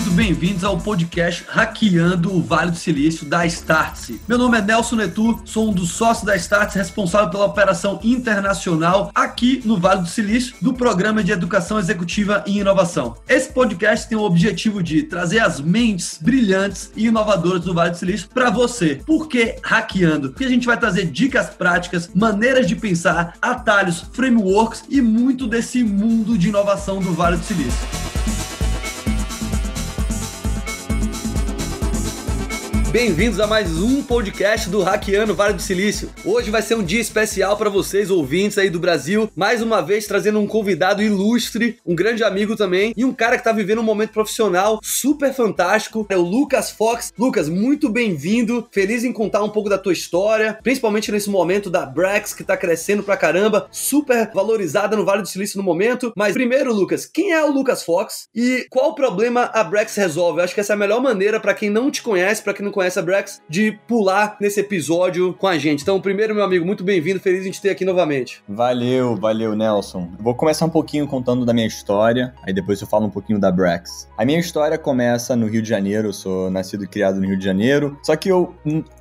muito bem-vindos ao podcast Hackeando o Vale do Silício da Startse. Meu nome é Nelson Netu, sou um dos sócios da Startse, responsável pela operação internacional aqui no Vale do Silício do Programa de Educação Executiva e Inovação. Esse podcast tem o objetivo de trazer as mentes brilhantes e inovadoras do Vale do Silício para você. Por que hackeando? Porque a gente vai trazer dicas práticas, maneiras de pensar, atalhos, frameworks e muito desse mundo de inovação do Vale do Silício. Bem-vindos a mais um podcast do Hackeando Vale do Silício. Hoje vai ser um dia especial para vocês, ouvintes aí do Brasil. Mais uma vez trazendo um convidado ilustre, um grande amigo também e um cara que tá vivendo um momento profissional super fantástico. É o Lucas Fox. Lucas, muito bem-vindo. Feliz em contar um pouco da tua história, principalmente nesse momento da Brex que tá crescendo pra caramba, super valorizada no Vale do Silício no momento. Mas primeiro, Lucas, quem é o Lucas Fox e qual problema a Brex resolve? Eu acho que essa é a melhor maneira para quem não te conhece, para quem não conhece a Brex, de pular nesse episódio com a gente. Então, primeiro, meu amigo, muito bem-vindo, feliz em te ter aqui novamente. Valeu, valeu, Nelson. Vou começar um pouquinho contando da minha história, aí depois eu falo um pouquinho da Brex. A minha história começa no Rio de Janeiro, eu sou nascido e criado no Rio de Janeiro, só que eu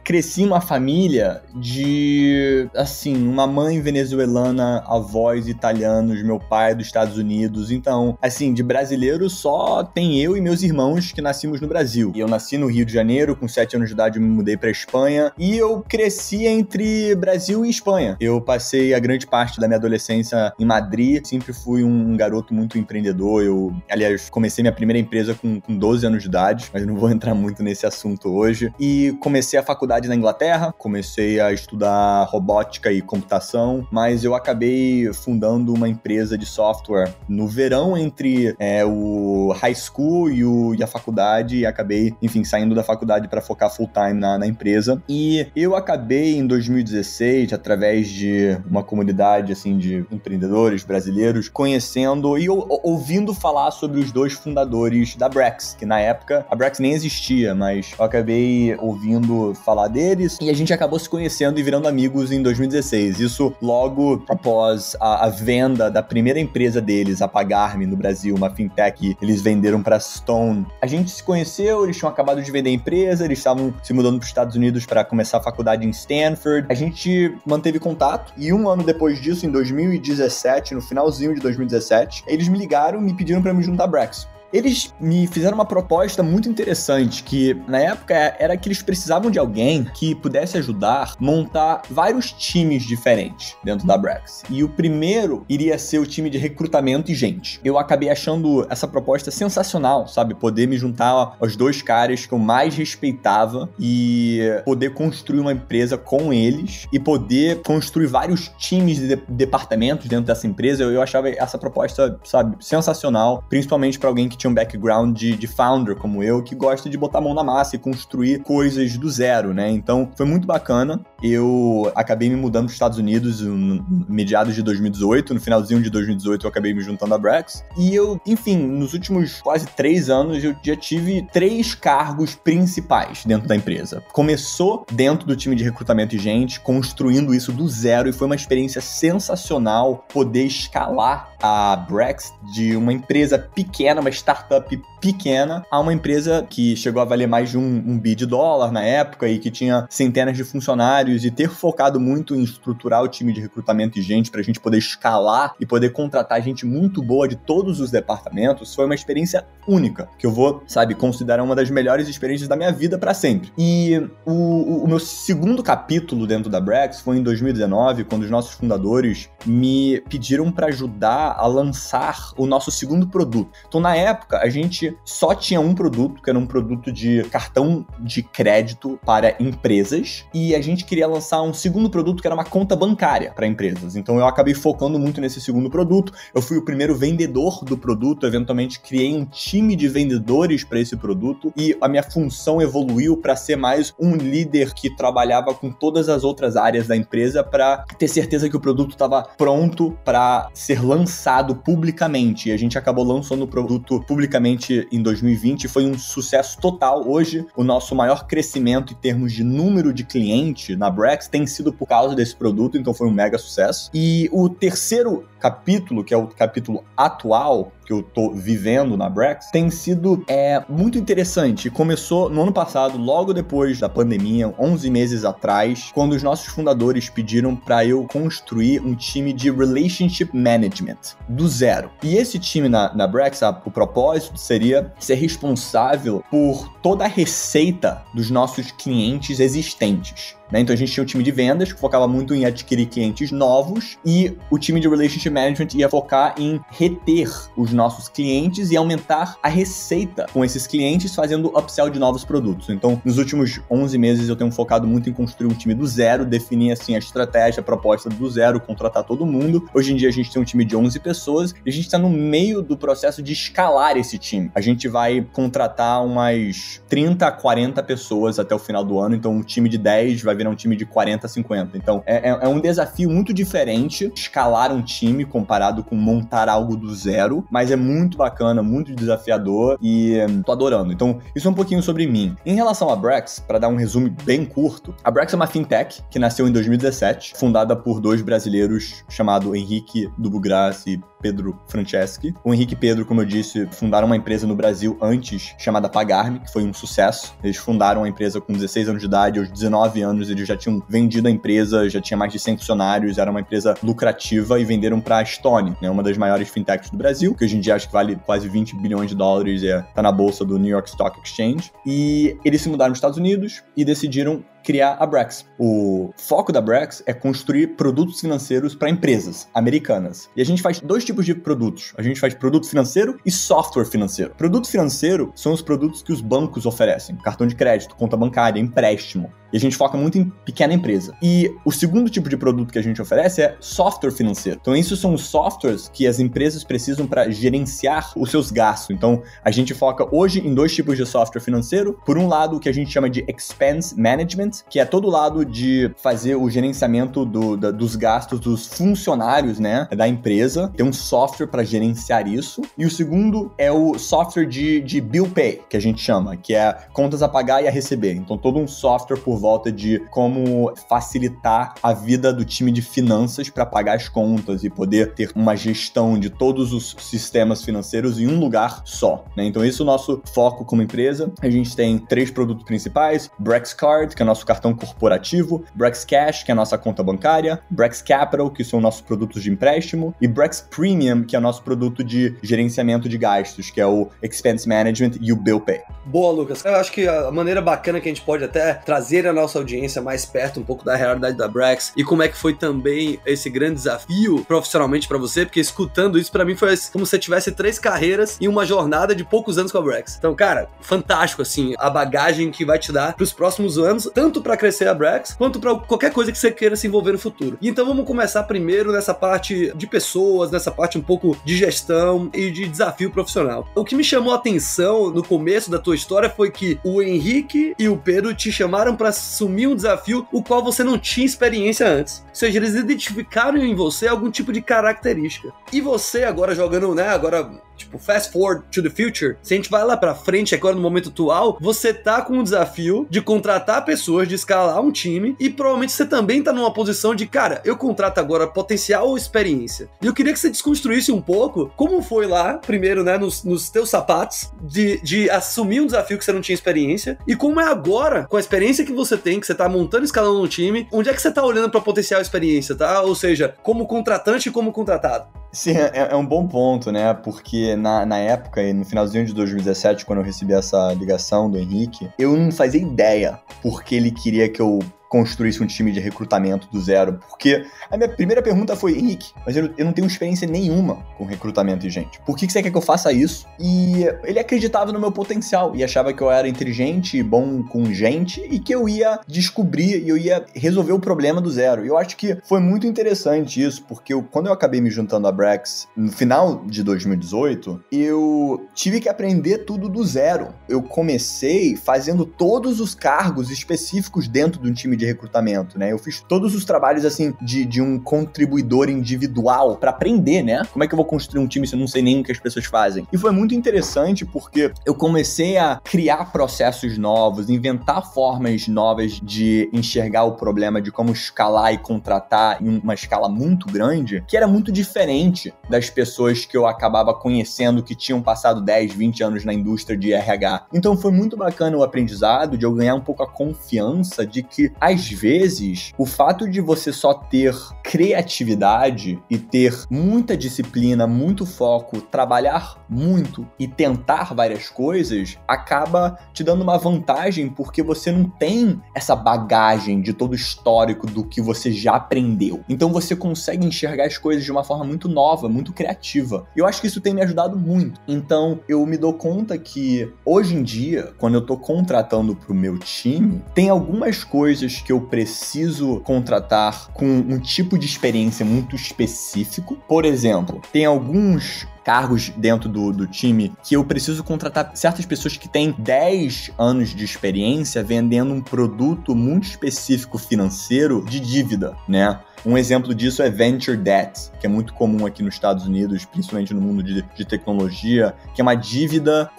cresci em uma família de, assim, uma mãe venezuelana, avós italianos, meu pai é dos Estados Unidos. Então, assim, de brasileiro só tem eu e meus irmãos que nascimos no Brasil. E eu nasci no Rio de Janeiro, com 7 anos de idade eu me mudei para Espanha e eu cresci entre Brasil e Espanha. Eu passei a grande parte da minha adolescência em Madrid, sempre fui um garoto muito empreendedor. Eu, aliás, comecei minha primeira empresa com, com 12 anos de idade, mas não vou entrar muito nesse assunto hoje. E comecei a faculdade faculdade na Inglaterra, comecei a estudar robótica e computação, mas eu acabei fundando uma empresa de software no verão entre é, o high school e, o, e, a faculdade, e acabei, enfim, saindo da faculdade para focar full time na, na empresa. E eu acabei em 2016, através de uma comunidade assim de empreendedores brasileiros, conhecendo e ouvindo falar sobre os dois fundadores da Brex, que na época a Brex nem existia, mas eu acabei ouvindo falar deles e a gente acabou se conhecendo e virando amigos em 2016. Isso logo após a, a venda da primeira empresa deles, a Pagar-me no Brasil, uma fintech, eles venderam para Stone. A gente se conheceu, eles tinham acabado de vender a empresa, eles estavam se mudando para os Estados Unidos para começar a faculdade em Stanford. A gente manteve contato e um ano depois disso, em 2017, no finalzinho de 2017, eles me ligaram e me pediram para me juntar a Brex. Eles me fizeram uma proposta muito interessante, que na época era que eles precisavam de alguém que pudesse ajudar montar vários times diferentes dentro da Brex. E o primeiro iria ser o time de recrutamento e gente. Eu acabei achando essa proposta sensacional, sabe? Poder me juntar aos dois caras que eu mais respeitava e poder construir uma empresa com eles e poder construir vários times de departamentos dentro dessa empresa. Eu, eu achava essa proposta, sabe, sensacional, principalmente para alguém que tinha um background de, de founder como eu, que gosta de botar a mão na massa e construir coisas do zero, né? Então foi muito bacana. Eu acabei me mudando para os Estados Unidos no mediados de 2018, no finalzinho de 2018 eu acabei me juntando à Brex. E eu, enfim, nos últimos quase três anos eu já tive três cargos principais dentro da empresa. Começou dentro do time de recrutamento e gente, construindo isso do zero e foi uma experiência sensacional poder escalar a Brex de uma empresa pequena, uma startup pequena, a uma empresa que chegou a valer mais de um, um bi de dólar na época e que tinha centenas de funcionários e ter focado muito em estruturar o time de recrutamento e gente para a gente poder escalar e poder contratar gente muito boa de todos os departamentos foi uma experiência única, que eu vou, sabe, considerar uma das melhores experiências da minha vida para sempre. E o, o, meu segundo capítulo dentro da Brex foi em 2019, quando os nossos fundadores me pediram para ajudar a lançar o nosso segundo produto. Então, na época, a gente só tinha um produto, que era um produto de cartão de crédito para empresas, e a gente queria lançar um segundo produto que era uma conta bancária para empresas. Então, eu acabei focando muito nesse segundo produto. Eu fui o primeiro vendedor do produto, eventualmente criei um time de vendedores para esse produto e a minha função evoluiu para ser mais um líder que trabalhava com todas as outras áreas da empresa para ter certeza que o produto estava pronto para ser lançado publicamente. E a gente acabou lançando o produto publicamente em 2020 foi um sucesso total. Hoje, o nosso maior crescimento em termos de número de cliente na Brex tem sido por causa desse produto, então foi um mega sucesso. E o terceiro capítulo, que é o capítulo atual, que eu tô vivendo na Brex, tem sido é, muito interessante. Começou no ano passado, logo depois da pandemia, 11 meses atrás, quando os nossos fundadores pediram para eu construir um time de relationship management do zero. E esse time na, na Brex, a, o propósito seria ser responsável por toda a receita dos nossos clientes existentes. Né? Então a gente tinha um time de vendas que focava muito em adquirir clientes novos e o time de relationship management ia focar em reter os nossos clientes e aumentar a receita com esses clientes fazendo upsell de novos produtos. Então, nos últimos 11 meses eu tenho focado muito em construir um time do zero, definir assim a estratégia, a proposta do zero, contratar todo mundo. Hoje em dia a gente tem um time de 11 pessoas e a gente está no meio do processo de escalar esse time. A gente vai contratar umas 30 a 40 pessoas até o final do ano, então um time de 10 vai virar um time de 40 a 50. Então é, é, é um desafio muito diferente escalar um time comparado com montar algo do zero, mas é muito bacana, muito desafiador e hum, tô adorando. Então, isso é um pouquinho sobre mim. Em relação à Brex, para dar um resumo bem curto, a Brex é uma fintech que nasceu em 2017, fundada por dois brasileiros chamado Henrique Dubugras e Pedro Franceschi. O Henrique e Pedro, como eu disse, fundaram uma empresa no Brasil antes chamada Pagarme, que foi um sucesso. Eles fundaram a empresa com 16 anos de idade, aos 19 anos eles já tinham vendido a empresa, já tinha mais de 100 funcionários, era uma empresa lucrativa e venderam para a Stone, né, uma das maiores fintechs do Brasil, que hoje em dia acho que vale quase 20 bilhões de dólares é, tá na bolsa do New York Stock Exchange. E eles se mudaram para os Estados Unidos e decidiram criar a Brex. O foco da Brex é construir produtos financeiros para empresas americanas. E a gente faz dois tipos de produtos. A gente faz produto financeiro e software financeiro. Produto financeiro são os produtos que os bancos oferecem: cartão de crédito, conta bancária, empréstimo. E a gente foca muito em pequena empresa. E o segundo tipo de produto que a gente oferece é software financeiro. Então, isso são os softwares que as empresas precisam para gerenciar os seus gastos. Então, a gente foca hoje em dois tipos de software financeiro. Por um lado, o que a gente chama de expense management, que é todo lado de fazer o gerenciamento do, da, dos gastos dos funcionários, né, da empresa. Tem um software para gerenciar isso. E o segundo é o software de, de bill pay, que a gente chama, que é contas a pagar e a receber. Então, todo um software por volta de como facilitar a vida do time de finanças para pagar as contas e poder ter uma gestão de todos os sistemas financeiros em um lugar só. Né? Então, esse é o nosso foco como empresa. A gente tem três produtos principais: Brex Card, que é o nosso cartão corporativo, Brex Cash, que é a nossa conta bancária, Brex Capital, que são nossos produtos de empréstimo, e Brex Premium, que é nosso produto de gerenciamento de gastos, que é o Expense Management e o Bill Pay. Boa, Lucas. Eu acho que a maneira bacana que a gente pode até trazer a nossa audiência mais perto um pouco da realidade da Brex e como é que foi também esse grande desafio profissionalmente para você, porque escutando isso para mim foi como se você tivesse três carreiras e uma jornada de poucos anos com a Brex. Então, cara, fantástico assim, a bagagem que vai te dar para os próximos anos, tanto para crescer a Brex, quanto para qualquer coisa que você queira se envolver no futuro. E então vamos começar primeiro nessa parte de pessoas, nessa parte um pouco de gestão e de desafio profissional. O que me chamou a atenção no começo da tua história foi que o Henrique e o Pedro te chamaram para assumir um desafio o qual você não tinha experiência antes. Ou seja, eles identificaram em você algum tipo de característica. E você agora jogando, né, agora tipo, fast forward to the future, se a gente vai lá pra frente, agora no momento atual, você tá com o desafio de contratar pessoas, de escalar um time, e provavelmente você também tá numa posição de, cara, eu contrato agora potencial ou experiência. E eu queria que você desconstruísse um pouco como foi lá, primeiro, né, nos, nos teus sapatos, de, de assumir um desafio que você não tinha experiência, e como é agora, com a experiência que você tem, que você tá montando, escalando um time, onde é que você tá olhando pra potencial experiência, tá? Ou seja, como contratante e como contratado. Sim, é, é, um bom ponto, né? Porque na, na época, no finalzinho de 2017, quando eu recebi essa ligação do Henrique, eu não fazia ideia porque ele queria que eu construísse um time de recrutamento do zero. Porque a minha primeira pergunta foi, Henrique, mas eu, eu não tenho experiência nenhuma com recrutamento de gente. Por que, que você quer que eu faça isso? E ele acreditava no meu potencial e achava que eu era inteligente e bom com gente e que eu ia descobrir e eu ia resolver o problema do zero. E eu acho que foi muito interessante isso, porque eu, quando eu acabei me juntando à Brex no final de 2018, eu tive que aprender tudo do zero. Eu comecei fazendo todos os cargos específicos dentro de um time de recrutamento, né? Eu fiz todos os trabalhos, assim, de, de um contribuidor individual para aprender, né? Como é que eu vou construir um time se eu não sei nem o que as pessoas fazem? E foi muito interessante porque eu comecei a criar processos novos, inventar formas novas de enxergar o problema, de como escalar e contratar em uma escala muito grande, que era muito diferente das pessoas que eu acabava conhecendo que tinham passado 10, 20 anos na indústria de RH. Então foi muito bacana o aprendizado de eu ganhar um pouco a confiança de que, às vezes, o fato de você só ter criatividade e ter muita disciplina, muito foco, trabalhar muito e tentar várias coisas, acaba te dando uma vantagem porque você não tem essa bagagem de todo o histórico do que você já aprendeu. Então você consegue enxergar as coisas de uma forma muito nova, muito criativa. Eu acho que isso tem me ajudado muito. Então eu me dou conta que hoje em dia, quando eu tô contratando pro meu time, tem algumas coisas que eu preciso contratar com um tipo de experiência muito específico. Por exemplo, tem alguns cargos dentro do, do time que eu preciso contratar certas pessoas que têm 10 anos de experiência vendendo um produto muito específico financeiro de dívida, né? Um exemplo disso é venture debt, que é muito comum aqui nos Estados Unidos, principalmente no mundo de, de tecnologia, que é uma dívida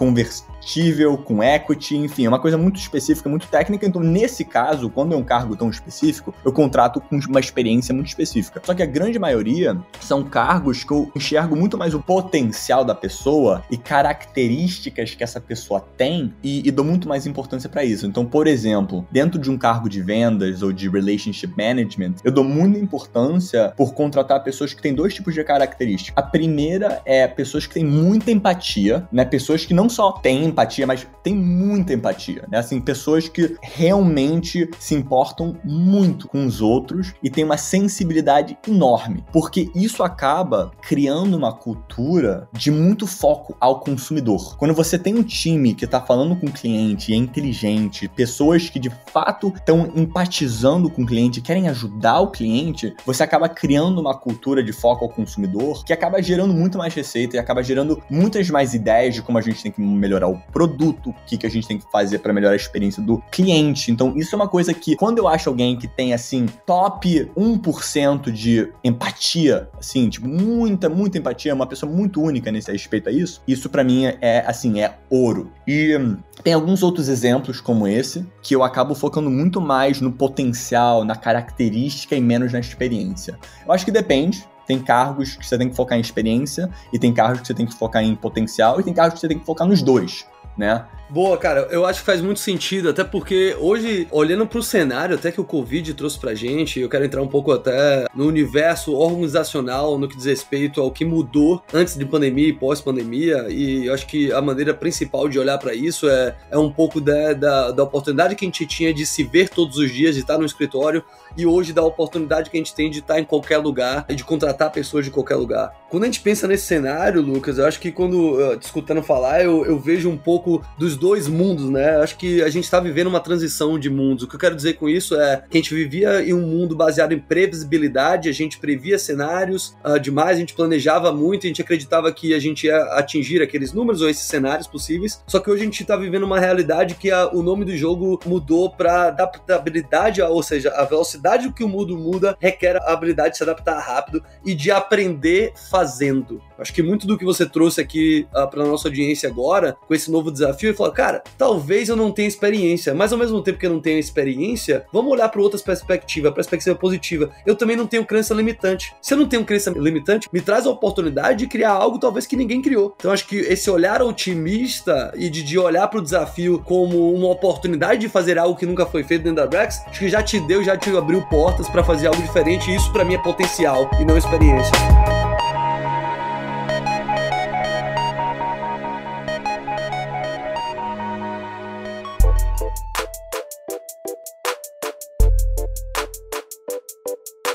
convertível com equity, enfim, é uma coisa muito específica, muito técnica. Então, nesse caso, quando é um cargo tão específico, eu contrato com uma experiência muito específica. Só que a grande maioria são cargos que eu enxergo muito mais o potencial da pessoa e características que essa pessoa tem e, e dou muito mais importância para isso. Então, por exemplo, dentro de um cargo de vendas ou de relationship management, eu dou muita importância por contratar pessoas que têm dois tipos de características. A primeira é pessoas que têm muita empatia, né? Pessoas que não só têm empatia, mas têm muita empatia, né? Assim, pessoas que realmente se importam muito com os outros e têm uma sensibilidade enorme, porque isso acaba criando uma cultura de muito foco ao consumidor. Quando você tem um time que está falando com o cliente, é inteligente, pessoas que de fato estão empatizando com o cliente, querem ajudar o cliente, você acaba criando uma cultura de foco ao consumidor que acaba gerando muito mais receita e acaba gerando muitas mais ideias de como a gente tem que melhorar o produto, o que, que a gente tem que fazer para melhorar a experiência do cliente. Então, isso é uma coisa que, quando eu acho alguém que tem, assim, top 1% de empatia, assim, tipo, muita, muita empatia, uma pessoa muito única nesse respeito a isso, isso para mim é, assim, é ouro. E tem alguns outros exemplos como esse, que eu acabo focando muito mais no potencial, na característica e menos na experiência. Eu acho que depende. Tem cargos que você tem que focar em experiência, e tem cargos que você tem que focar em potencial, e tem cargos que você tem que focar nos dois, né? Boa, cara, eu acho que faz muito sentido, até porque hoje, olhando para o cenário, até que o Covid trouxe pra gente, eu quero entrar um pouco até no universo organizacional, no que diz respeito ao que mudou antes de pandemia e pós-pandemia, e eu acho que a maneira principal de olhar para isso é, é um pouco da, da, da, oportunidade que a gente tinha de se ver todos os dias, de estar no escritório, e hoje da oportunidade que a gente tem de estar em qualquer lugar, e de contratar pessoas de qualquer lugar. Quando a gente pensa nesse cenário, Lucas, eu acho que quando, uh, escutando falar, eu, eu vejo um pouco dos dois mundos, né? Acho que a gente está vivendo uma transição de mundos. O que eu quero dizer com isso é que a gente vivia em um mundo baseado em previsibilidade, a gente previa cenários uh, demais, a gente planejava muito, a gente acreditava que a gente ia atingir aqueles números ou esses cenários possíveis. Só que hoje a gente está vivendo uma realidade que a, o nome do jogo mudou para adaptabilidade, ou seja, a velocidade que o mundo muda requer a habilidade de se adaptar rápido e de aprender fazendo. Acho que muito do que você trouxe aqui uh, ah, para nossa audiência agora, com esse novo desafio, é falar, cara, talvez eu não tenha experiência, mas ao mesmo tempo que eu não tenho experiência, vamos olhar para outras perspectivas, perspectiva positiva. Eu também não tenho crença limitante. Se eu não tenho crença limitante, me traz a oportunidade de criar algo talvez que ninguém criou. Então acho que esse olhar otimista e de, de olhar para o desafio como uma oportunidade de fazer algo que nunca foi feito dentro da Brex, acho que já te deu, já te abriu portas para fazer algo diferente. E isso para mim é potencial e não experiência.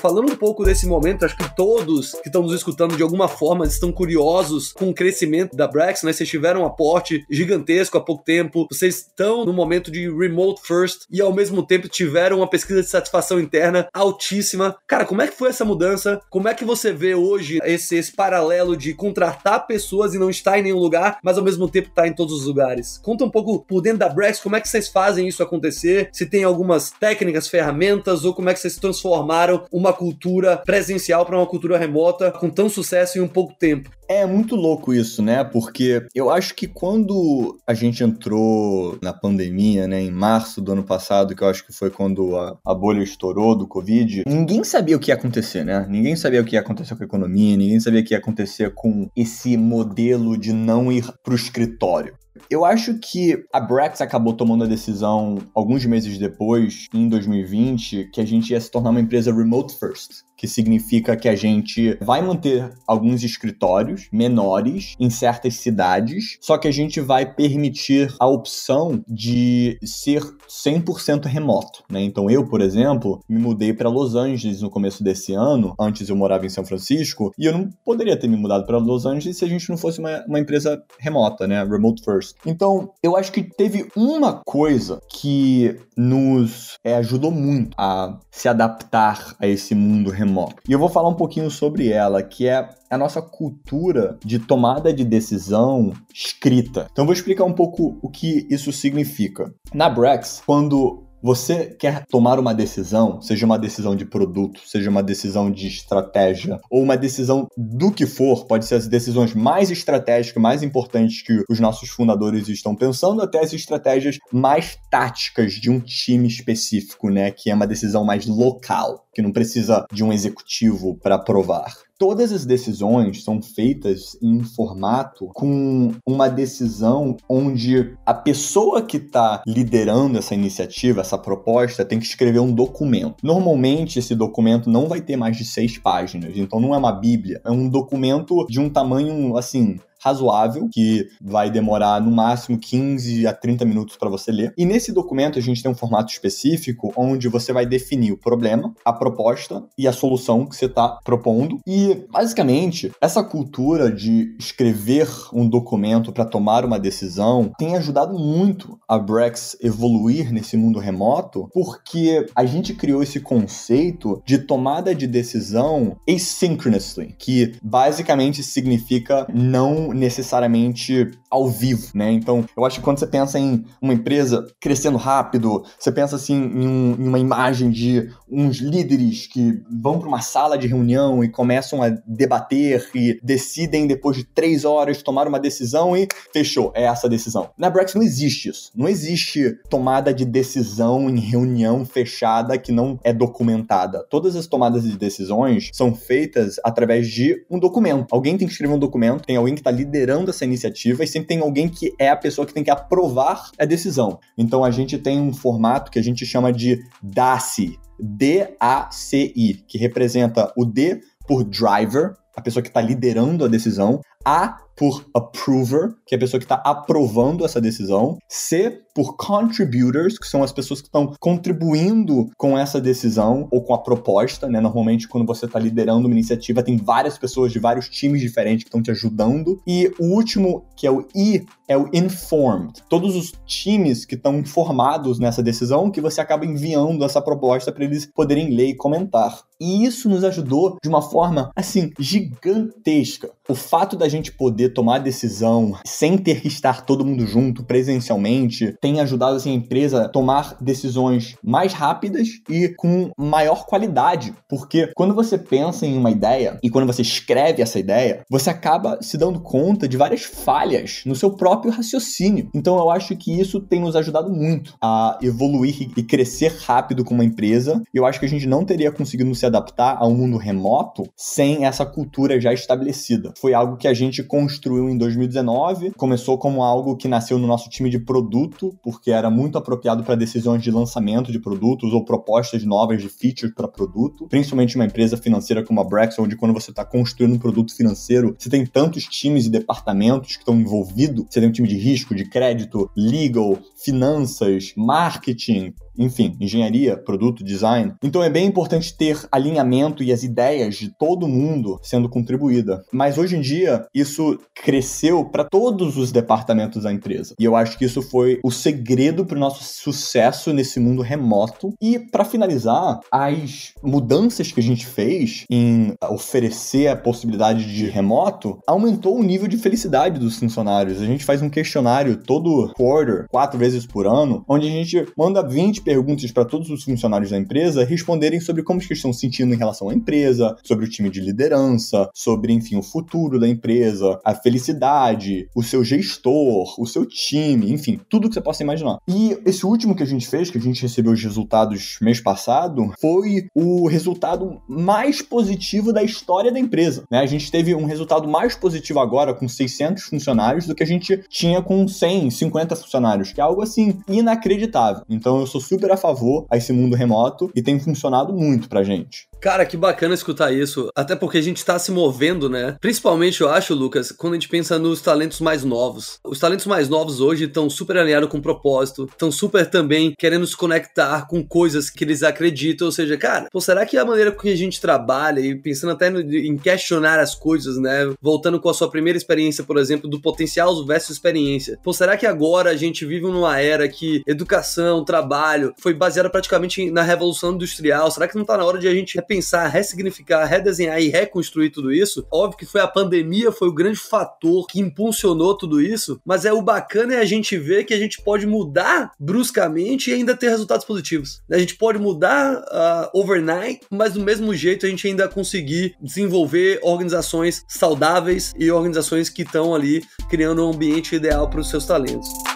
Falando um pouco desse momento, acho que todos que estão nos escutando de alguma forma estão curiosos com o crescimento da Brex, né? Vocês tiveram um aporte gigantesco há pouco tempo, vocês estão no momento de remote first e ao mesmo tempo tiveram uma pesquisa de satisfação interna altíssima. Cara, como é que foi essa mudança? Como é que você vê hoje esse, esse paralelo de contratar pessoas e não estar em nenhum lugar, mas ao mesmo tempo estar em todos os lugares? Conta um pouco por dentro da Brex, como é que vocês fazem isso acontecer? Se tem algumas técnicas, ferramentas ou como é que vocês transformaram uma cultura presencial para uma cultura remota com tão sucesso em um pouco tempo? É muito louco isso, né? Porque eu acho que quando a gente entrou na pandemia, né, em março do ano passado, que eu acho que foi quando a, a bolha estourou do Covid, ninguém sabia o que ia acontecer, né? Ninguém sabia o que ia acontecer com a economia, ninguém sabia o que ia acontecer com esse modelo de não ir para o escritório. Eu acho que a Brex acabou tomando a decisão alguns meses depois, em 2020, que a gente ia se tornar uma empresa remote first que significa que a gente vai manter alguns escritórios menores em certas cidades, só que a gente vai permitir a opção de ser 100% remoto, né? Então eu, por exemplo, me mudei para Los Angeles no começo desse ano, antes eu morava em São Francisco, e eu não poderia ter me mudado para Los Angeles se a gente não fosse uma, uma empresa remota, né? Remote first. Então, eu acho que teve uma coisa que nos é, ajudou muito a se adaptar a esse mundo remoto remoto. E eu vou falar um pouquinho sobre ela, que é a nossa cultura de tomada de decisão escrita. Então vou explicar um pouco o que isso significa. Na Brex, quando você quer tomar uma decisão, seja uma decisão de produto, seja uma decisão de estratégia, ou uma decisão do que for, pode ser as decisões mais estratégicas, mais importantes que os nossos fundadores estão pensando, até as estratégias mais táticas de um time específico, né? Que é uma decisão mais local, que não precisa de um executivo para aprovar todas as decisões são feitas em um formato com uma decisão onde a pessoa que está liderando essa iniciativa, essa proposta, tem que escrever um documento. Normalmente, esse documento não vai ter mais de seis páginas, então não é uma bíblia, é um documento de um tamanho assim razoável, que vai demorar no máximo 15 a 30 minutos para você ler. E nesse documento a gente tem um formato específico onde você vai definir o problema, a proposta e a solução que você está propondo. E basicamente, essa cultura de escrever um documento para tomar uma decisão tem ajudado muito a Brex evoluir nesse mundo remoto, porque a gente criou esse conceito de tomada de decisão asynchronously, que basicamente significa não necessariamente ao vivo, né? Então, eu acho que quando você pensa em uma empresa crescendo rápido, você pensa assim em, um, em uma imagem de uns líderes que vão para uma sala de reunião e começam a debater e decidem depois de três horas tomar uma decisão e fechou, é essa a decisão. Na Brex não existe isso. Não existe tomada de decisão em reunião fechada que não é documentada. Todas as tomadas de decisões são feitas através de um documento. Alguém tem que escrever um documento, tem alguém que está liderando essa iniciativa e sempre tem alguém que é a pessoa que tem que aprovar a decisão. Então a gente tem um formato que a gente chama de DACI, D-A-C-I, que representa o D por driver, a pessoa que está liderando a decisão, A por approver, que é a pessoa que está aprovando essa decisão, C por contributors, que são as pessoas que estão contribuindo com essa decisão ou com a proposta, né? Normalmente, quando você está liderando uma iniciativa, tem várias pessoas de vários times diferentes que estão te ajudando. E o último, que é o I, é o informed. Todos os times que estão informados nessa decisão, que você acaba enviando essa proposta para eles poderem ler e comentar. E isso nos ajudou de uma forma, assim, gigantesca. O fato da gente poder tomar decisão sem ter que estar todo mundo junto presencialmente tem ajudado assim, a empresa a tomar decisões mais rápidas e com maior qualidade. Porque quando você pensa em uma ideia e quando você escreve essa ideia, você acaba se dando conta de várias falhas no seu próprio raciocínio. Então eu acho que isso tem nos ajudado muito a evoluir e crescer rápido como empresa. Eu acho que a gente não teria conseguido se adaptar a um mundo remoto sem essa cultura já estabelecida. Foi algo que a gente construiu em 2019, começou como algo que nasceu no nosso time de produto porque era muito apropriado para decisões de lançamento de produtos ou propostas novas de features para produto, principalmente uma empresa financeira como a Brex, onde quando você está construindo um produto financeiro, você tem tantos times e departamentos que estão envolvidos, você tem um time de risco, de crédito, legal, finanças, marketing, enfim, engenharia, produto, design. Então é bem importante ter alinhamento e as ideias de todo mundo sendo contribuída. Mas hoje em dia, isso cresceu para todos os departamentos da empresa. E eu acho que isso foi o segredo para o nosso sucesso nesse mundo remoto. E para finalizar, as mudanças que a gente fez em oferecer a possibilidade de remoto aumentou o nível de felicidade dos funcionários. A gente faz um questionário todo quarter, quatro vezes por ano, onde a gente manda 20 perguntas para todos os funcionários da empresa responderem sobre como eles estão se sentindo em relação à empresa, sobre o time de liderança, sobre, enfim, o futuro da empresa, a felicidade, o seu gestor, o seu time, enfim, tudo que você possa imaginar. E esse último que a gente fez, que a gente recebeu os resultados mês passado, foi o resultado mais positivo da história da empresa. Né? A gente teve um resultado mais positivo agora com 600 funcionários do que a gente tinha com 100, 50 funcionários, que é algo assim inacreditável. Então eu sou super a favor a esse mundo remoto e tem funcionado muito pra gente. Cara, que bacana escutar isso. Até porque a gente tá se movendo, né? Principalmente, eu acho, Lucas, quando a gente pensa nos talentos mais novos. Os talentos mais novos hoje estão super alinhados com o propósito, estão super também querendo se conectar com coisas que eles acreditam. Ou seja, cara, pô, será que a maneira com que a gente trabalha e pensando até em questionar as coisas, né? Voltando com a sua primeira experiência, por exemplo, do potencial versus experiência. Pô, será que agora a gente vive numa era que educação, trabalho foi baseada praticamente na revolução industrial? Será que não tá na hora de a gente repensar? ressignificar, redesenhar e reconstruir tudo isso. Óbvio que foi a pandemia, foi o grande fator que impulsionou tudo isso, mas é o bacana é a gente ver que a gente pode mudar bruscamente e ainda ter resultados positivos. A gente pode mudar uh, overnight, mas do mesmo jeito a gente ainda conseguir desenvolver organizações saudáveis e organizações que estão ali criando um ambiente ideal para os seus talentos.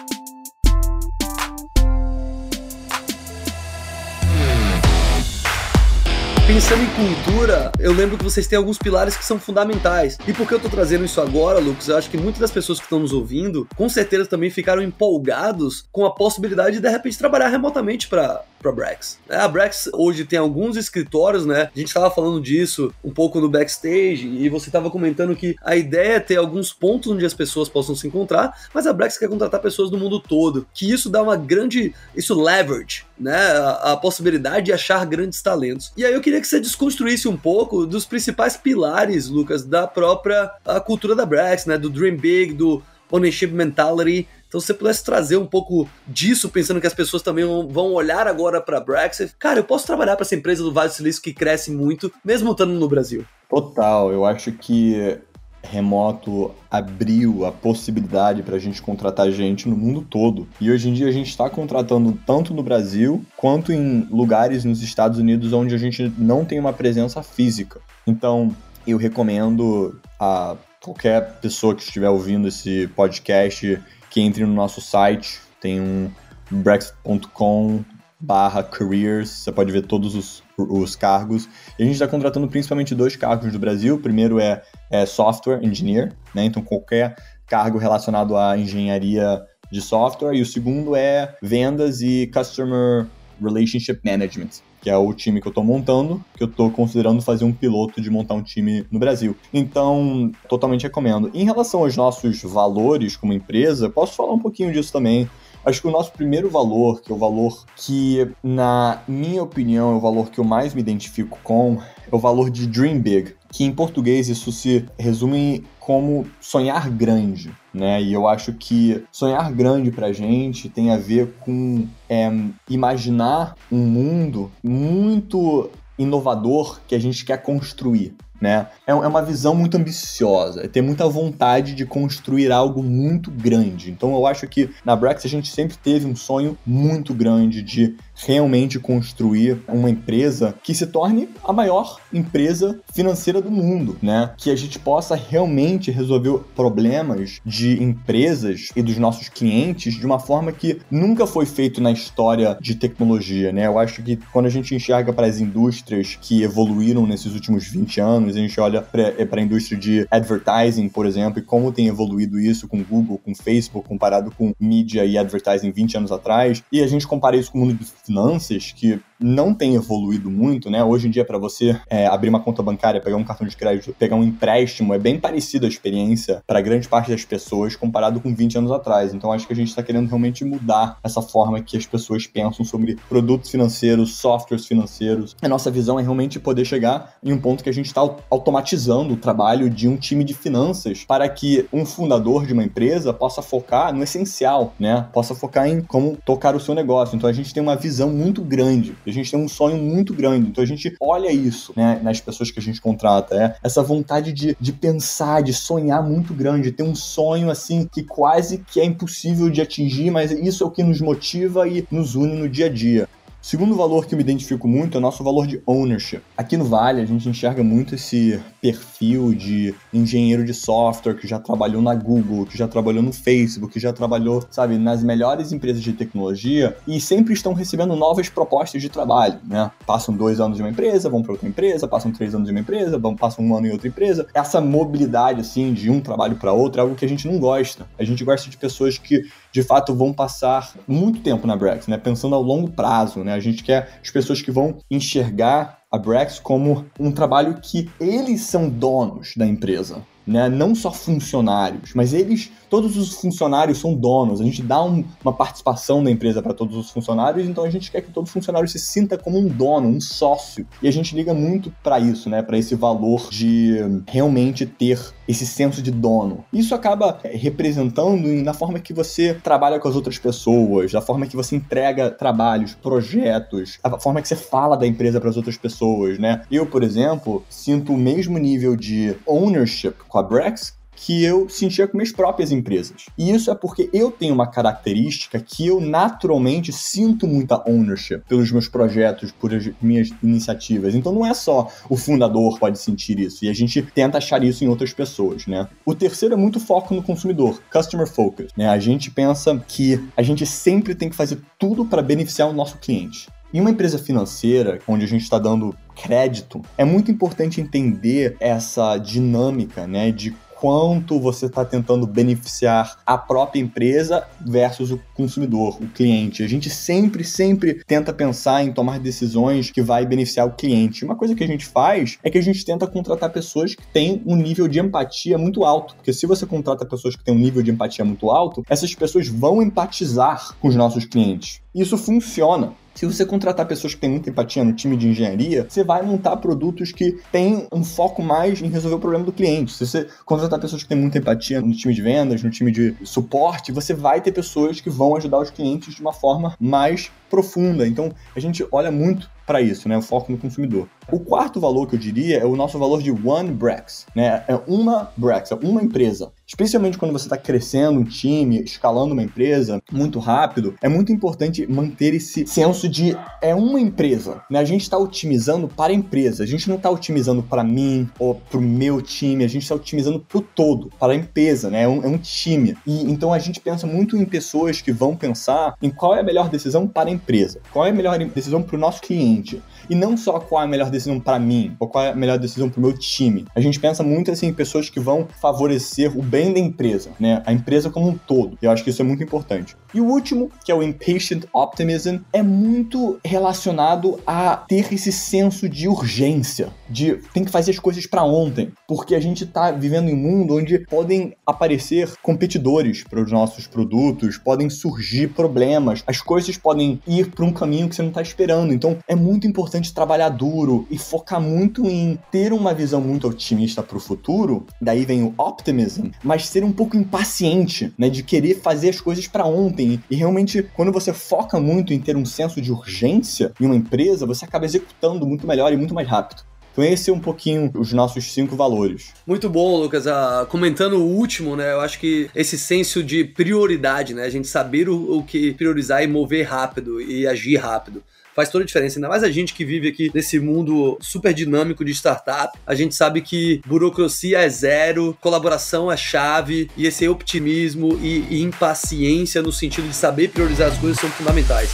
Pensando em cultura, eu lembro que vocês têm alguns pilares que são fundamentais. E por que eu tô trazendo isso agora, Lucas? Eu acho que muitas das pessoas que estão nos ouvindo, com certeza também ficaram empolgados com a possibilidade de de repente trabalhar remotamente para para Brax. É, a Brax hoje tem alguns escritórios, né? A gente estava falando disso um pouco no backstage e você estava comentando que a ideia é ter alguns pontos onde as pessoas possam se encontrar, mas a Brax quer contratar pessoas do mundo todo, que isso dá uma grande, isso leverage, né? A, a possibilidade de achar grandes talentos. E aí eu queria que você desconstruísse um pouco dos principais pilares, Lucas, da própria cultura da Brax, né? Do Dream Big, do ownership mentality então, se você pudesse trazer um pouco disso, pensando que as pessoas também vão olhar agora para Brexit, cara, eu posso trabalhar para essa empresa do Vale do Silício que cresce muito, mesmo estando no Brasil. Total, eu acho que remoto abriu a possibilidade para a gente contratar gente no mundo todo. E hoje em dia a gente está contratando tanto no Brasil quanto em lugares nos Estados Unidos onde a gente não tem uma presença física. Então, eu recomendo a qualquer pessoa que estiver ouvindo esse podcast que entre no nosso site, tem um brexit.com barra careers, você pode ver todos os, os cargos. E a gente está contratando principalmente dois cargos do Brasil. O primeiro é, é software engineer, né? Então qualquer cargo relacionado à engenharia de software. E o segundo é vendas e customer relationship management que é o time que eu estou montando, que eu estou considerando fazer um piloto de montar um time no Brasil. Então, totalmente recomendo. Em relação aos nossos valores como empresa, posso falar um pouquinho disso também. Acho que o nosso primeiro valor, que é o valor que, na minha opinião, é o valor que eu mais me identifico com, é o valor de Dream Big, que em português isso se resume como sonhar grande, né? E eu acho que sonhar grande pra gente tem a ver com é, imaginar um mundo muito inovador que a gente quer construir né? É, é uma visão muito ambiciosa, é ter muita vontade de construir algo muito grande. Então eu acho que na Brex a gente sempre teve um sonho muito grande de realmente construir uma empresa que se torne a maior empresa financeira do mundo, né? Que a gente possa realmente resolver problemas de empresas e dos nossos clientes de uma forma que nunca foi feito na história de tecnologia, né? Eu acho que quando a gente enxerga para as indústrias que evoluíram nesses últimos 20 anos a gente olha para a é, indústria de advertising, por exemplo, e como tem evoluído isso com Google, com Facebook, comparado com mídia e advertising 20 anos atrás, e a gente compara isso com o mundo de finanças, que não tem evoluído muito, né? Hoje em dia, para você é, abrir uma conta bancária, pegar um cartão de crédito, pegar um empréstimo, é bem parecido a experiência para grande parte das pessoas comparado com 20 anos atrás. Então, acho que a gente está querendo realmente mudar essa forma que as pessoas pensam sobre produtos financeiros, softwares financeiros. A nossa visão é realmente poder chegar em um ponto que a gente está automatizando o trabalho de um time de finanças para que um fundador de uma empresa possa focar no essencial, né? Possa focar em como tocar o seu negócio. Então, a gente tem uma visão muito grande a gente tem um sonho muito grande. Então a gente olha isso, né, nas pessoas que a gente contrata, é essa vontade de, de pensar, de sonhar muito grande, ter um sonho assim que quase que é impossível de atingir, mas isso é o que nos motiva e nos une no dia a dia. O segundo valor que eu me identifico muito é o nosso valor de ownership. Aqui no Vale, a gente enxerga muito esse perfil de engenheiro de software que já trabalhou na Google, que já trabalhou no Facebook, que já trabalhou, sabe, nas melhores empresas de tecnologia e sempre estão recebendo novas propostas de trabalho, né? Passam dois anos em uma empresa, vão para outra empresa, passam três anos em uma empresa, vão, passam um ano em outra empresa. Essa mobilidade, assim, de um trabalho para outro é algo que a gente não gosta. A gente gosta de pessoas que de fato vão passar muito tempo na Brex, né? Pensando ao longo prazo, né? A gente quer as pessoas que vão enxergar a Brex como um trabalho que eles são donos da empresa né? Não só funcionários, mas eles, todos os funcionários são donos. A gente dá um, uma participação da empresa para todos os funcionários, então a gente quer que todo funcionário se sinta como um dono, um sócio. E a gente liga muito para isso, né? Para esse valor de realmente ter esse senso de dono. Isso acaba é, representando na forma que você trabalha com as outras pessoas, da forma que você entrega trabalhos, projetos, a forma que você fala da empresa para as outras pessoas, né? Eu, por exemplo, sinto o mesmo nível de ownership com Brex que eu sentia com minhas próprias empresas. E isso é porque eu tenho uma característica que eu naturalmente sinto muita ownership pelos meus projetos, por minhas iniciativas. Então não é só o fundador pode sentir isso, e a gente tenta achar isso em outras pessoas, né? O terceiro é muito foco no consumidor, customer focus, né? A gente pensa que a gente sempre tem que fazer tudo para beneficiar o nosso cliente. Em uma empresa financeira, onde a gente está dando crédito, é muito importante entender essa dinâmica, né, de quanto você está tentando beneficiar a própria empresa versus o consumidor, o cliente. A gente sempre, sempre tenta pensar em tomar decisões que vai beneficiar o cliente. Uma coisa que a gente faz é que a gente tenta contratar pessoas que têm um nível de empatia muito alto, porque se você contrata pessoas que têm um nível de empatia muito alto, essas pessoas vão empatizar com os nossos clientes. Isso funciona. Se você contratar pessoas que têm muita empatia no time de engenharia, você vai montar produtos que têm um foco mais em resolver o problema do cliente. Se você contratar pessoas que têm muita empatia no time de vendas, no time de suporte, você vai ter pessoas que vão ajudar os clientes de uma forma mais profunda. Então, a gente olha muito para isso, né? O foco no consumidor. O quarto valor que eu diria é o nosso valor de One Brex, né? É uma Brex, é uma empresa. Especialmente quando você está crescendo um time, escalando uma empresa muito rápido, é muito importante manter esse senso de é uma empresa, né? A gente está otimizando para a empresa, a gente não está otimizando para mim ou para o meu time, a gente está otimizando para o todo, para a empresa, né? É um, é um time. E então a gente pensa muito em pessoas que vão pensar em qual é a melhor decisão para a empresa, qual é a melhor decisão para o nosso cliente. E não só qual é a melhor decisão para mim, ou qual é a melhor decisão para o meu time. A gente pensa muito assim, em pessoas que vão favorecer o bem da empresa, né? A empresa como um todo. E eu acho que isso é muito importante. E o último, que é o impatient optimism, é muito relacionado a ter esse senso de urgência, de tem que fazer as coisas para ontem, porque a gente está vivendo em um mundo onde podem aparecer competidores para os nossos produtos, podem surgir problemas, as coisas podem ir para um caminho que você não está esperando. Então, é muito importante trabalhar duro e focar muito em ter uma visão muito otimista para o futuro. Daí vem o optimism, mas ser um pouco impaciente, né, de querer fazer as coisas para ontem. E realmente, quando você foca muito em ter um senso de urgência em uma empresa, você acaba executando muito melhor e muito mais rápido. Então esse um pouquinho os nossos cinco valores. Muito bom, Lucas. Ah, comentando o último, né? Eu acho que esse senso de prioridade, né? A gente saber o, o que priorizar e mover rápido e agir rápido faz toda a diferença. Ainda mais a gente que vive aqui nesse mundo super dinâmico de startup, a gente sabe que burocracia é zero, colaboração é chave e esse optimismo e, e impaciência no sentido de saber priorizar as coisas são fundamentais.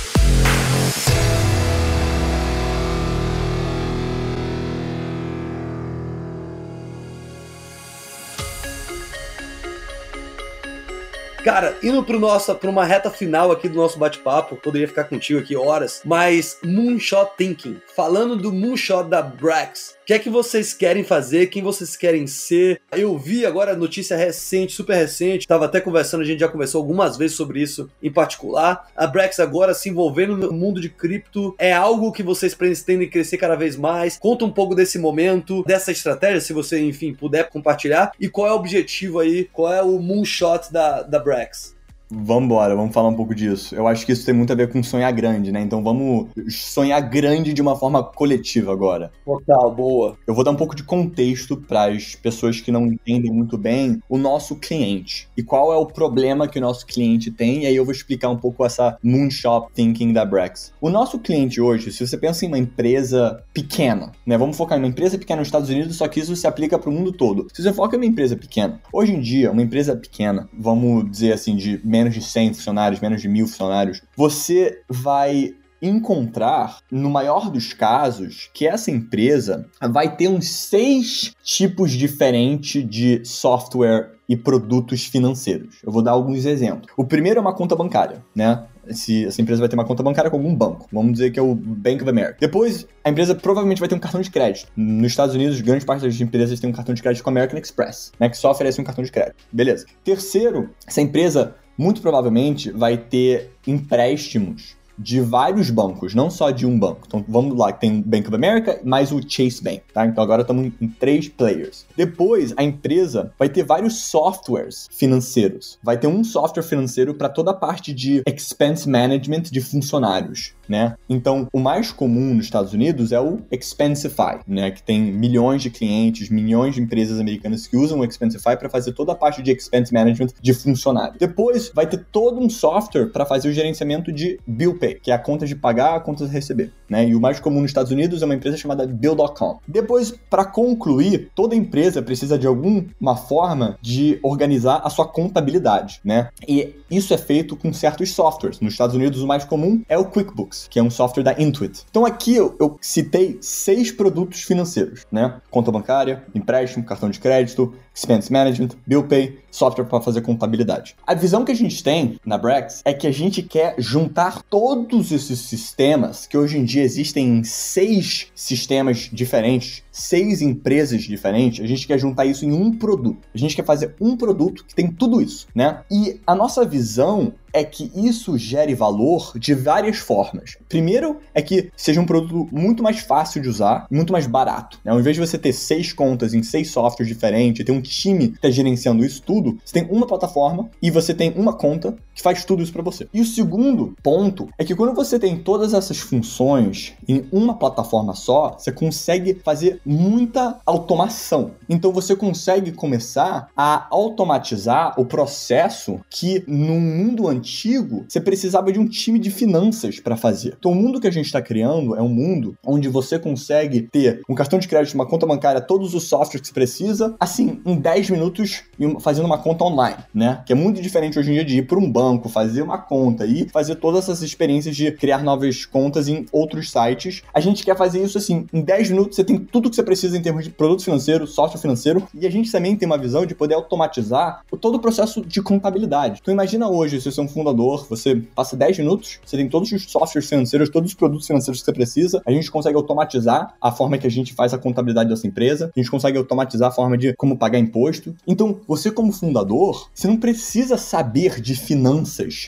Cara, indo pro nosso, pra uma reta final aqui do nosso bate-papo, poderia ficar contigo aqui horas, mas Moonshot Thinking, falando do Moonshot da Brax, que é que vocês querem fazer? Quem vocês querem ser? Eu vi agora notícia recente, super recente, tava até conversando, a gente já conversou algumas vezes sobre isso em particular. A Brax agora se envolvendo no mundo de cripto é algo que vocês pretendem crescer cada vez mais. Conta um pouco desse momento, dessa estratégia, se você, enfim, puder compartilhar. E qual é o objetivo aí? Qual é o moonshot da, da Brax? Vamos embora, vamos falar um pouco disso. Eu acho que isso tem muito a ver com sonhar grande, né? Então vamos sonhar grande de uma forma coletiva agora. Total, boa. Eu vou dar um pouco de contexto para as pessoas que não entendem muito bem o nosso cliente e qual é o problema que o nosso cliente tem. E aí eu vou explicar um pouco essa moonshot thinking da Brex. O nosso cliente hoje, se você pensa em uma empresa pequena, né? Vamos focar em uma empresa pequena nos Estados Unidos, só que isso se aplica para o mundo todo. Se você foca em uma empresa pequena, hoje em dia, uma empresa pequena, vamos dizer assim, de menos de 100 funcionários, menos de mil funcionários, você vai encontrar, no maior dos casos, que essa empresa vai ter uns seis tipos diferentes de software e produtos financeiros. Eu vou dar alguns exemplos. O primeiro é uma conta bancária, né? Se essa empresa vai ter uma conta bancária com algum banco. Vamos dizer que é o Bank of America. Depois, a empresa provavelmente vai ter um cartão de crédito. Nos Estados Unidos, grande parte das empresas tem um cartão de crédito com a American Express, né? Que só oferece um cartão de crédito. Beleza. Terceiro, essa empresa muito provavelmente vai ter empréstimos de vários bancos, não só de um banco. Então vamos lá, tem Bank of America mais o Chase Bank, tá? Então agora estamos em três players. Depois a empresa vai ter vários softwares financeiros. Vai ter um software financeiro para toda a parte de expense management de funcionários né? Então, o mais comum nos Estados Unidos é o Expensify, né? Que tem milhões de clientes, milhões de empresas americanas que usam o Expensify para fazer toda a parte de expense management de funcionário. Depois, vai ter todo um software para fazer o gerenciamento de bill pay, que é a conta de pagar, a conta de receber, né? E o mais comum nos Estados Unidos é uma empresa chamada Bill.com. Depois, para concluir, toda empresa precisa de alguma forma de organizar a sua contabilidade, né? E isso é feito com certos softwares. Nos Estados Unidos, o mais comum é o QuickBooks que é um software da Intuit. Então aqui eu, eu citei seis produtos financeiros, né? Conta bancária, empréstimo, cartão de crédito, expense management, bill pay, software para fazer contabilidade. A visão que a gente tem na Brex é que a gente quer juntar todos esses sistemas que hoje em dia existem em seis sistemas diferentes, seis empresas diferentes, a gente quer juntar isso em um produto. A gente quer fazer um produto que tem tudo isso, né? E a nossa visão é que isso gere valor de várias formas. Primeiro é que seja um produto muito mais fácil de usar, muito mais barato. Né? Ao invés de você ter seis contas em seis softwares diferentes, ter um time que está gerenciando isso tudo, você tem uma plataforma e você tem uma conta que faz tudo isso para você. E o segundo ponto é que quando você tem todas essas funções em uma plataforma só, você consegue fazer muita automação. Então você consegue começar a automatizar o processo que no mundo antigo você precisava de um time de finanças para fazer. Então, o mundo que a gente está criando é um mundo onde você consegue ter um cartão de crédito, uma conta bancária, todos os softwares que você precisa, assim, em 10 minutos, fazendo uma conta online, né? Que é muito diferente hoje em dia de ir para um banco, fazer uma conta e fazer todas essas experiências de criar novas contas em outros sites. A gente quer fazer isso assim, em 10 minutos você tem tudo que você precisa em termos de produto financeiro, software financeiro, e a gente também tem uma visão de poder automatizar todo o processo de contabilidade. Então imagina hoje, se você é um fundador, você passa 10 minutos, você tem todos os softwares financeiros, todos os produtos financeiros que você precisa, a gente consegue automatizar a forma que a gente faz a contabilidade dessa empresa, a gente consegue automatizar a forma de como pagar imposto. Então, você como fundador, você não precisa saber de finanças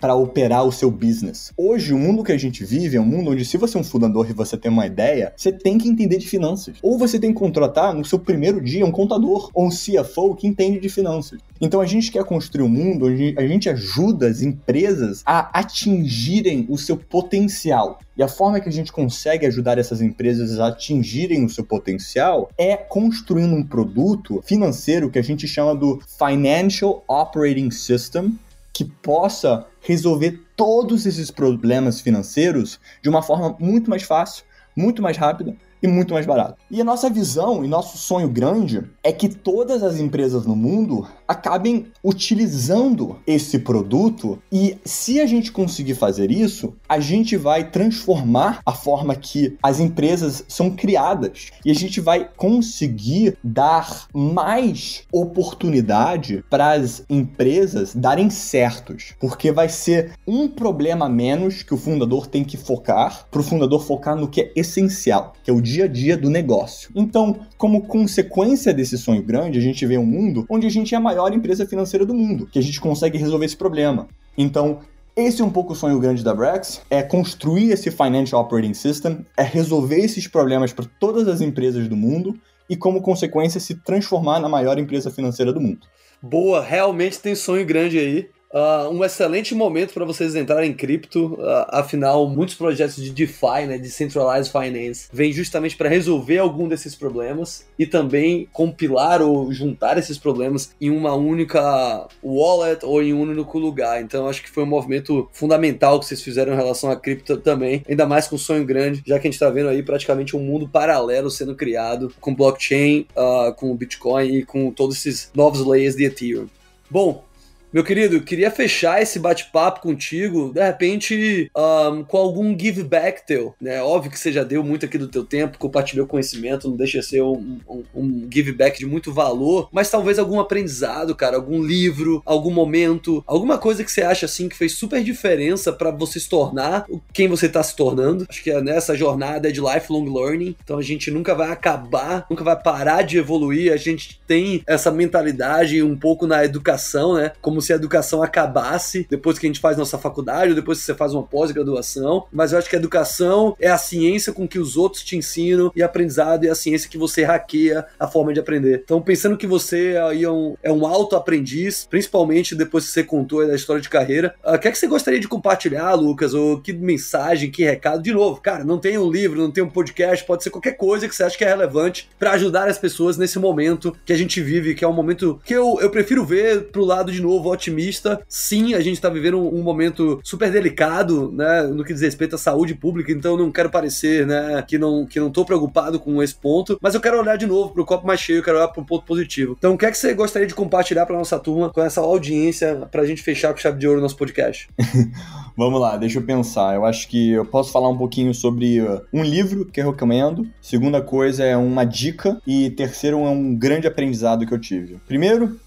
para operar o seu business. Hoje, o mundo que a gente vive é um mundo onde se você é um fundador e você tem uma ideia, você tem que entender de finanças. Ou você tem que contratar no seu primeiro dia um contador ou um CFO que entende de finanças. Então, a gente quer construir um mundo onde a gente ajuda as empresas a atingirem o seu potencial. E a forma que a gente consegue ajudar essas empresas a atingirem o seu potencial é construindo um produto financeiro que a gente chama do Financial Operating System, que possa resolver todos esses problemas financeiros de uma forma muito mais fácil, muito mais rápida e muito mais barato. E a nossa visão e nosso sonho grande é que todas as empresas no mundo acabem utilizando esse produto e se a gente conseguir fazer isso, a gente vai transformar a forma que as empresas são criadas e a gente vai conseguir dar mais oportunidade para as empresas darem certos, porque vai ser um problema menos que o fundador tem que focar, para o fundador focar no que é essencial, que é o dia a dia do negócio. Então, como consequência desse sonho grande, a gente vê um mundo onde a gente é a maior empresa financeira do mundo, que a gente consegue resolver esse problema. Então, esse é um pouco o sonho grande da Brex, é construir esse Financial Operating System, é resolver esses problemas para todas as empresas do mundo e, como consequência, se transformar na maior empresa financeira do mundo. Boa, realmente tem sonho grande aí. Uh, um excelente momento para vocês entrarem em cripto, uh, afinal, muitos projetos de DeFi, né, Decentralized Finance, vêm justamente para resolver algum desses problemas e também compilar ou juntar esses problemas em uma única wallet ou em um único lugar. Então, acho que foi um movimento fundamental que vocês fizeram em relação a cripto também, ainda mais com um sonho grande, já que a gente está vendo aí praticamente um mundo paralelo sendo criado com blockchain, uh, com Bitcoin e com todos esses novos layers de Ethereum. Bom, meu querido, queria fechar esse bate-papo contigo, de repente, um, com algum give back teu, né? Óbvio que você já deu muito aqui do teu tempo, compartilhou conhecimento, não deixa ser um, um, um give back de muito valor, mas talvez algum aprendizado, cara, algum livro, algum momento, alguma coisa que você acha assim que fez super diferença para você se tornar quem você tá se tornando. Acho que nessa jornada é de lifelong learning, então a gente nunca vai acabar, nunca vai parar de evoluir, a gente tem essa mentalidade um pouco na educação, né? Como como se a educação acabasse depois que a gente faz nossa faculdade ou depois que você faz uma pós-graduação, mas eu acho que a educação é a ciência com que os outros te ensinam e aprendizado é a ciência que você hackeia a forma de aprender. Então, pensando que você aí é um, é um auto-aprendiz, principalmente depois que você contou da história de carreira, ah, o que é que você gostaria de compartilhar, Lucas? Ou que mensagem, que recado? De novo, cara, não tem um livro, não tem um podcast, pode ser qualquer coisa que você acha que é relevante para ajudar as pessoas nesse momento que a gente vive, que é um momento que eu, eu prefiro ver pro lado de novo otimista. Sim, a gente está vivendo um, momento super delicado, né, no que diz respeito à saúde pública, então não quero parecer, né, que não, que não tô preocupado com esse ponto, mas eu quero olhar de novo pro copo mais cheio, quero olhar pro ponto positivo. Então, o que é que você gostaria de compartilhar para nossa turma com essa audiência pra gente fechar com chave de ouro o nosso podcast? Vamos lá, deixa eu pensar. Eu acho que eu posso falar um pouquinho sobre uh, um livro que eu recomendo. Segunda coisa é uma dica. E terceiro é um grande aprendizado que eu tive. Primeiro,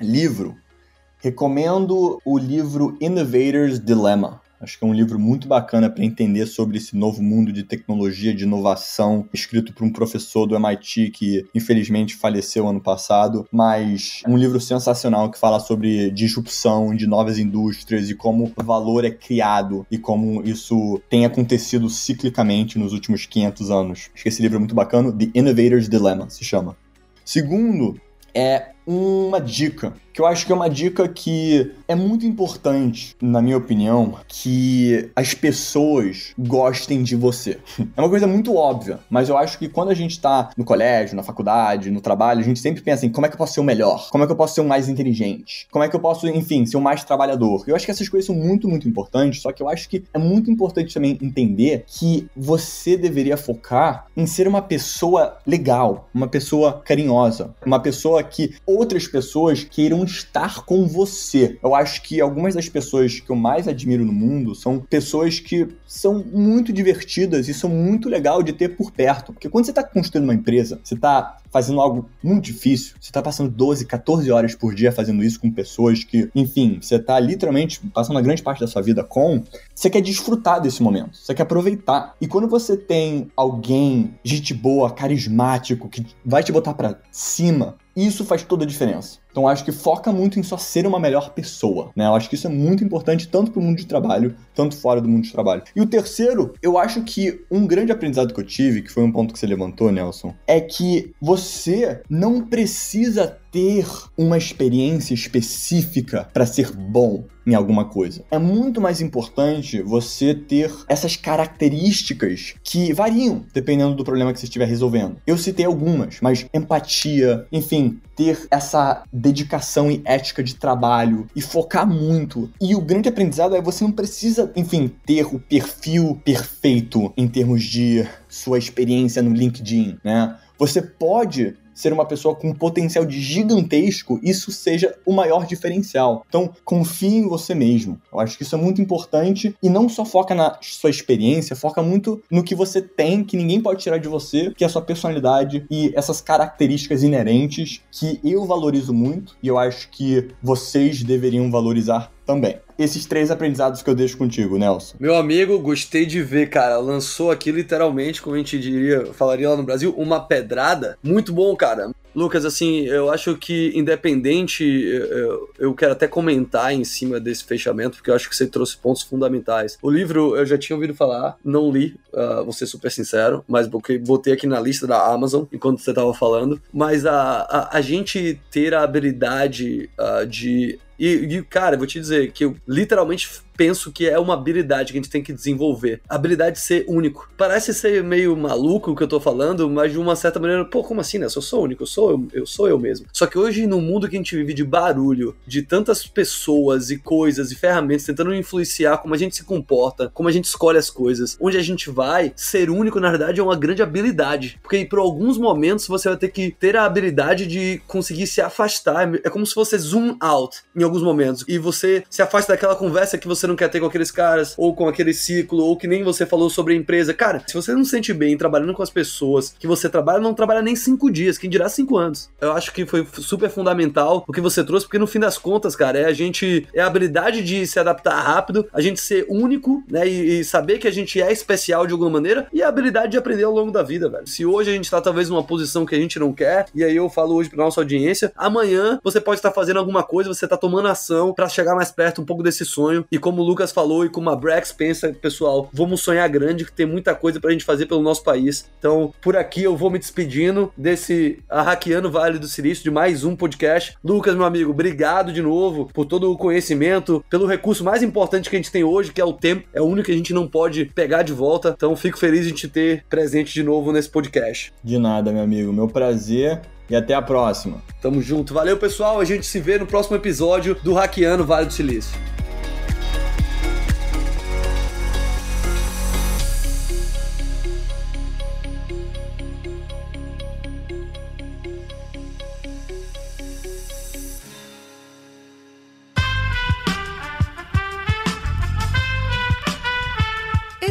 livro. Recomendo o livro Innovator's Dilemma. Acho que é um livro muito bacana para entender sobre esse novo mundo de tecnologia, de inovação, escrito por um professor do MIT que infelizmente faleceu ano passado, mas um livro sensacional que fala sobre disrupção de novas indústrias e como o valor é criado e como isso tem acontecido ciclicamente nos últimos 500 anos. Acho que esse livro é muito bacana, The Innovator's Dilemma se chama. Segundo, é uma dica que eu acho que é uma dica que é muito importante, na minha opinião, que as pessoas gostem de você. É uma coisa muito óbvia, mas eu acho que quando a gente tá no colégio, na faculdade, no trabalho, a gente sempre pensa em como é que eu posso ser o melhor, como é que eu posso ser o mais inteligente, como é que eu posso, enfim, ser o mais trabalhador. Eu acho que essas coisas são muito, muito importantes, só que eu acho que é muito importante também entender que você deveria focar em ser uma pessoa legal, uma pessoa carinhosa, uma pessoa que outras pessoas queiram estar com você. Eu acho que algumas das pessoas que eu mais admiro no mundo são pessoas que são muito divertidas e são muito legal de ter por perto. Porque quando você está construindo uma empresa, você está fazendo algo muito difícil, você está passando 12, 14 horas por dia fazendo isso com pessoas que, enfim, você está literalmente passando a grande parte da sua vida com, você quer desfrutar desse momento, você quer aproveitar. E quando você tem alguém, gente boa, carismático, que vai te botar para cima, isso faz toda a diferença. Então acho que foca muito em só ser uma melhor pessoa, né? Eu acho que isso é muito importante tanto para o mundo de trabalho, tanto fora do mundo de trabalho. E o terceiro, eu acho que um grande aprendizado que eu tive, que foi um ponto que você levantou, Nelson, é que você não precisa ter uma experiência específica para ser bom em alguma coisa. É muito mais importante você ter essas características que variam dependendo do problema que você estiver resolvendo. Eu citei algumas, mas empatia, enfim, ter essa dedicação e ética de trabalho e focar muito. E o grande aprendizado é você não precisa, enfim, ter o perfil perfeito em termos de sua experiência no LinkedIn, né? Você pode ser uma pessoa com um potencial gigantesco, isso seja o maior diferencial. Então, confie em você mesmo. Eu acho que isso é muito importante e não só foca na sua experiência, foca muito no que você tem, que ninguém pode tirar de você, que é a sua personalidade e essas características inerentes que eu valorizo muito e eu acho que vocês deveriam valorizar também. Esses três aprendizados que eu deixo contigo, Nelson. Meu amigo, gostei de ver, cara. Lançou aqui literalmente, como a gente diria, falaria lá no Brasil, uma pedrada. Muito bom, cara. Lucas, assim, eu acho que independente, eu, eu, quero até comentar em cima desse fechamento, porque eu acho que você trouxe pontos fundamentais. O livro eu já tinha ouvido falar, não li, uh, vou ser super sincero, mas botei aqui na lista da Amazon enquanto você estava falando. Mas a, a, a, gente ter a habilidade uh, de e, e, cara, vou te dizer que eu literalmente penso que é uma habilidade que a gente tem que desenvolver. A habilidade de ser único. Parece ser meio maluco o que eu tô falando, mas de uma certa maneira, pô, como assim, né? Eu sou único, eu sou eu, eu sou eu mesmo. Só que hoje, no mundo que a gente vive de barulho, de tantas pessoas e coisas e ferramentas tentando influenciar como a gente se comporta, como a gente escolhe as coisas, onde a gente vai, ser único, na verdade, é uma grande habilidade. Porque por alguns momentos você vai ter que ter a habilidade de conseguir se afastar. É como se você zoom out em alguns momentos e você se afasta daquela conversa que você você não quer ter com aqueles caras, ou com aquele ciclo, ou que nem você falou sobre a empresa. Cara, se você não se sente bem trabalhando com as pessoas que você trabalha, não trabalha nem cinco dias, quem dirá cinco anos. Eu acho que foi super fundamental o que você trouxe, porque no fim das contas, cara, é a gente, é a habilidade de se adaptar rápido, a gente ser único, né, e, e saber que a gente é especial de alguma maneira, e a habilidade de aprender ao longo da vida, velho. Se hoje a gente tá talvez numa posição que a gente não quer, e aí eu falo hoje pra nossa audiência, amanhã você pode estar fazendo alguma coisa, você tá tomando ação para chegar mais perto um pouco desse sonho, e como como o Lucas falou e como a Brex pensa, pessoal, vamos sonhar grande, que tem muita coisa pra gente fazer pelo nosso país. Então, por aqui eu vou me despedindo desse Arraqueando Vale do Silício, de mais um podcast. Lucas, meu amigo, obrigado de novo por todo o conhecimento, pelo recurso mais importante que a gente tem hoje, que é o tempo. É o único que a gente não pode pegar de volta. Então, fico feliz de te ter presente de novo nesse podcast. De nada, meu amigo. Meu prazer e até a próxima. Tamo junto. Valeu, pessoal. A gente se vê no próximo episódio do Hackeando Vale do Silício.